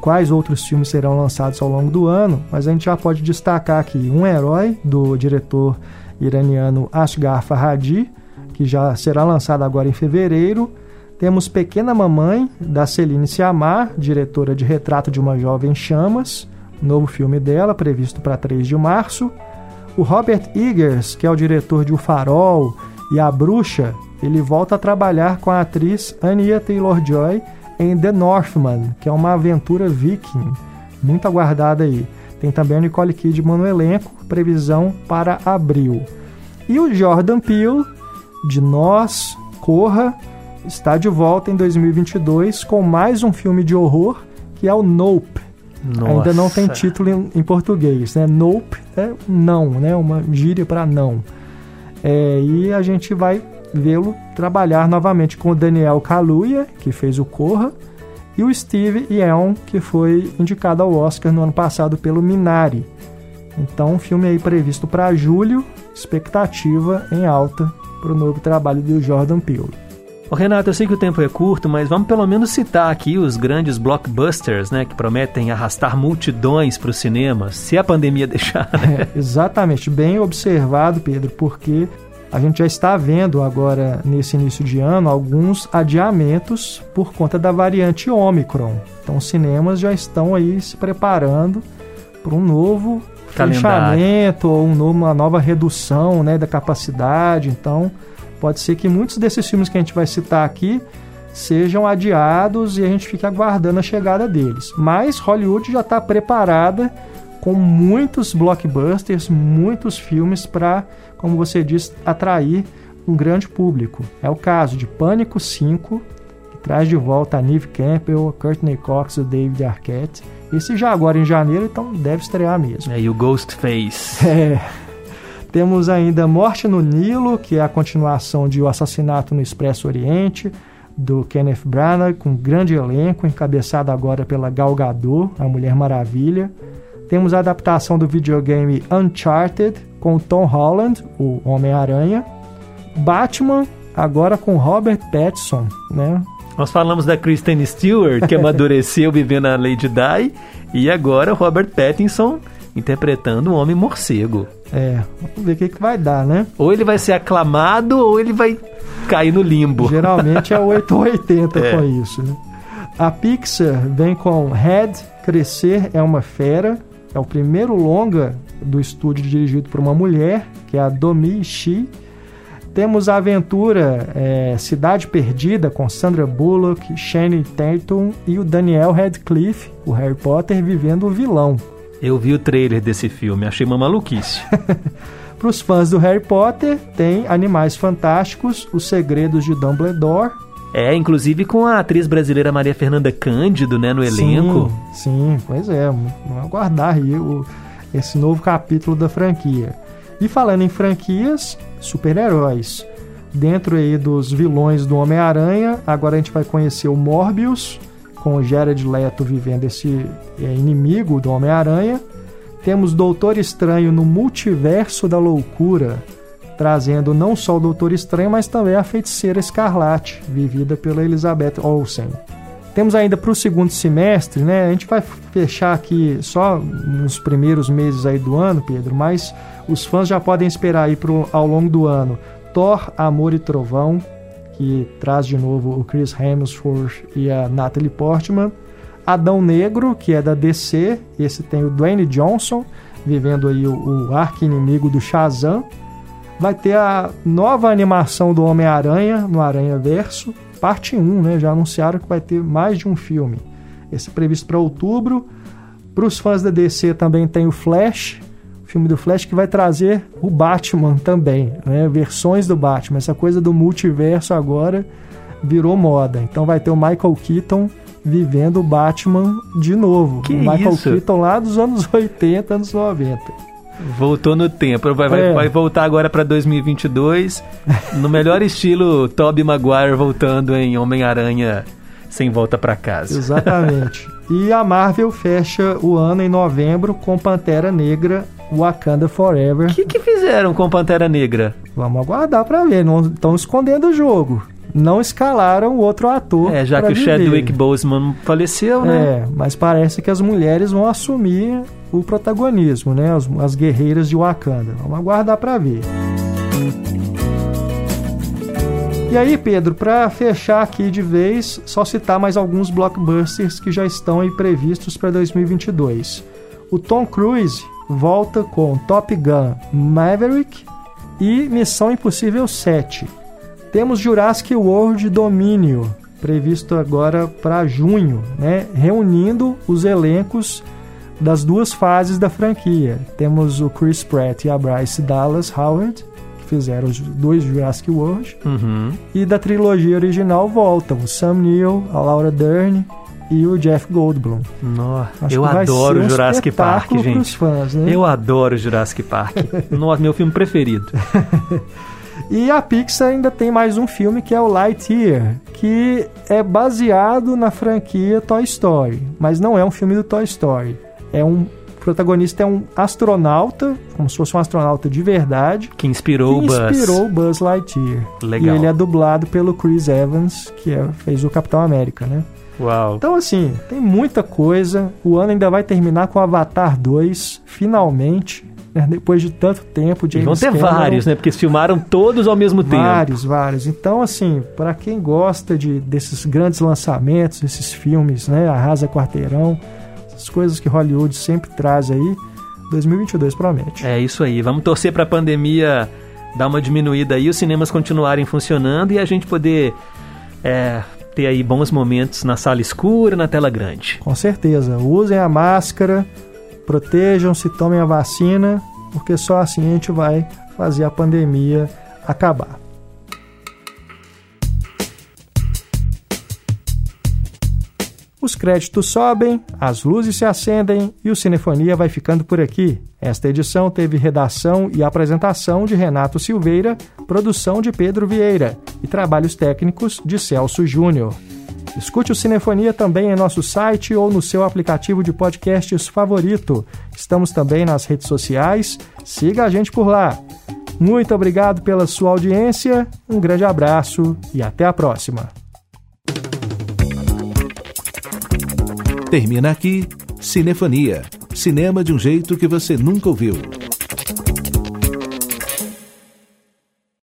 quais outros filmes serão lançados ao longo do ano, mas a gente já pode destacar aqui Um Herói, do diretor iraniano Asghar Farhadi, que já será lançado agora em fevereiro. Temos Pequena Mamãe, da Celine Siamar, diretora de Retrato de uma Jovem Chamas, novo filme dela, previsto para 3 de março. O Robert Eggers, que é o diretor de O Farol e A Bruxa, ele volta a trabalhar com a atriz Anya Taylor-Joy em The Northman, que é uma aventura viking, muito aguardada aí. Tem também a Nicole Kidman no elenco, previsão para abril. E o Jordan Peele, de Nós, Corra, está de volta em 2022 com mais um filme de horror, que é o Nope. Nossa. Ainda não tem título em, em, português, né? Nope é não, né? Uma gíria para não. É, e a gente vai vê-lo trabalhar novamente com o Daniel Kaluuya, que fez o Corra, e o Steve Yeun, que foi indicado ao Oscar no ano passado pelo Minari. Então, um filme aí previsto para julho, expectativa em alta para o novo trabalho do Jordan Peele. Ô Renato, eu sei que o tempo é curto, mas vamos pelo menos citar aqui os grandes blockbusters, né, que prometem arrastar multidões para o cinema, se a pandemia deixar. Né? É, exatamente, bem observado, Pedro, porque a gente já está vendo agora, nesse início de ano, alguns adiamentos por conta da variante Omicron. Então, os cinemas já estão aí se preparando para um novo Calendário. fechamento ou um uma nova redução né, da capacidade. Então, pode ser que muitos desses filmes que a gente vai citar aqui sejam adiados e a gente fique aguardando a chegada deles. Mas Hollywood já está preparada com muitos blockbusters, muitos filmes para, como você disse, atrair um grande público. É o caso de Pânico 5, que traz de volta a Neve Campbell, Courtney Cox e o David Arquette. Esse já agora em janeiro, então deve estrear mesmo. É, e o Ghostface. É. Temos ainda Morte no Nilo, que é a continuação de O Assassinato no Expresso Oriente, do Kenneth Branagh, com um grande elenco, encabeçado agora pela Gal Gadot, a Mulher Maravilha. Temos a adaptação do videogame Uncharted com Tom Holland, o Homem-Aranha. Batman, agora com Robert Pattinson, né? Nós falamos da Kristen Stewart, que amadureceu vivendo a Lady Di, e agora Robert Pattinson interpretando o Homem Morcego. É, vamos ver o que, que vai dar, né? Ou ele vai ser aclamado, ou ele vai cair no limbo. Geralmente é 8 ou 80 é. com isso. Né? A Pixar vem com Red, Crescer é uma Fera, é o primeiro longa do estúdio dirigido por uma mulher, que é a Domi Shi. Temos a aventura é, Cidade Perdida com Sandra Bullock, Shane Tatum e o Daniel Radcliffe, o Harry Potter, vivendo o vilão. Eu vi o trailer desse filme, achei uma maluquice. Para os fãs do Harry Potter, tem Animais Fantásticos, Os Segredos de Dumbledore, é, inclusive com a atriz brasileira Maria Fernanda Cândido, né, no elenco. Sim, sim pois é. Vamos aguardar aí o, esse novo capítulo da franquia. E falando em franquias, super-heróis. Dentro aí dos vilões do Homem-Aranha, agora a gente vai conhecer o Morbius, com o Jared Leto vivendo esse é, inimigo do Homem-Aranha. Temos Doutor Estranho no Multiverso da Loucura, trazendo não só o Doutor Estranho, mas também a Feiticeira Escarlate, vivida pela Elizabeth Olsen. Temos ainda para o segundo semestre, né? A gente vai fechar aqui só nos primeiros meses aí do ano, Pedro, mas os fãs já podem esperar aí pro, ao longo do ano Thor, Amor e Trovão, que traz de novo o Chris Hemsworth e a Natalie Portman. Adão Negro, que é da DC, esse tem o Dwayne Johnson vivendo aí o, o arqui-inimigo do Shazam. Vai ter a nova animação do Homem-Aranha no Aranha Verso, parte 1, né? Já anunciaram que vai ter mais de um filme. Esse é previsto para outubro. Para os fãs da DC também tem o Flash, filme do Flash que vai trazer o Batman também, né? Versões do Batman. Essa coisa do multiverso agora virou moda. Então vai ter o Michael Keaton vivendo o Batman de novo. Que o Michael isso? Keaton lá dos anos 80, anos 90. Voltou no tempo. Vai, vai, É. vai voltar agora pra 2022. No melhor estilo Tobey Maguire voltando em Homem-Aranha sem volta pra casa. Exatamente. e a Marvel fecha o ano em novembro com Pantera Negra Wakanda Forever. O que, que fizeram com Pantera Negra? Vamos aguardar pra ver. Não estão escondendo o jogo. Não escalaram o outro ator. É, já que o viver. Chadwick Boseman faleceu, né? É, mas parece que as mulheres vão assumir o protagonismo, né? As, as guerreiras de Wakanda. Vamos aguardar pra ver. E aí, Pedro, para fechar aqui de vez, só citar mais alguns blockbusters que já estão aí previstos para 2022. O Tom Cruise volta com Top Gun Maverick e Missão Impossível 7. Temos Jurassic World Domínio, previsto agora para junho, né? reunindo os elencos das duas fases da franquia. Temos o Chris Pratt e a Bryce Dallas Howard, que fizeram os dois Jurassic World, Uhum. e da trilogia original voltam o Sam Neill, a Laura Dern e o Jeff Goldblum. Nossa, eu adoro um Jurassic Park, gente. fãs, né? Eu adoro Jurassic Park. Nossa, meu filme preferido. E a Pixar ainda tem mais um filme que é o Lightyear, que é baseado na franquia Toy Story, mas não é um filme do Toy Story. É um o protagonista é um astronauta, como se fosse um astronauta de verdade, Que inspirou que o Buzz. inspirou Buzz Lightyear. Legal. E ele é dublado pelo Chris Evans, que é- fez o Capitão América, né? Uau. Então, assim, tem muita coisa. O ano ainda vai terminar com Avatar 2, finalmente, né? depois de tanto tempo. E James vão ter Cameron, vários, né? Porque filmaram todos ao mesmo tempo. Vários, vários. Então, assim, para quem gosta de, desses grandes lançamentos, esses filmes, né? Arrasa Quarteirão, essas coisas que Hollywood sempre traz aí, 2022 promete. É isso aí. Vamos torcer para a pandemia dar uma diminuída aí, os cinemas continuarem funcionando e a gente poder é, ter aí bons momentos na sala escura, na tela grande. Com certeza. Usem a máscara, protejam-se, tomem a vacina, porque só assim a gente vai fazer a pandemia acabar. Os créditos sobem, as luzes se acendem e o Cinefonia vai ficando por aqui. Esta edição teve redação e apresentação de Renato Silveira, produção de Pedro Vieira e trabalhos técnicos de Celso Júnior. Escute o Cinefonia também em nosso site ou no seu aplicativo de podcasts favorito. Estamos também nas redes sociais. Siga a gente por lá. Muito obrigado pela sua audiência, um grande abraço e até a próxima. Termina aqui Cinefonia. Cinema de um jeito que você nunca ouviu.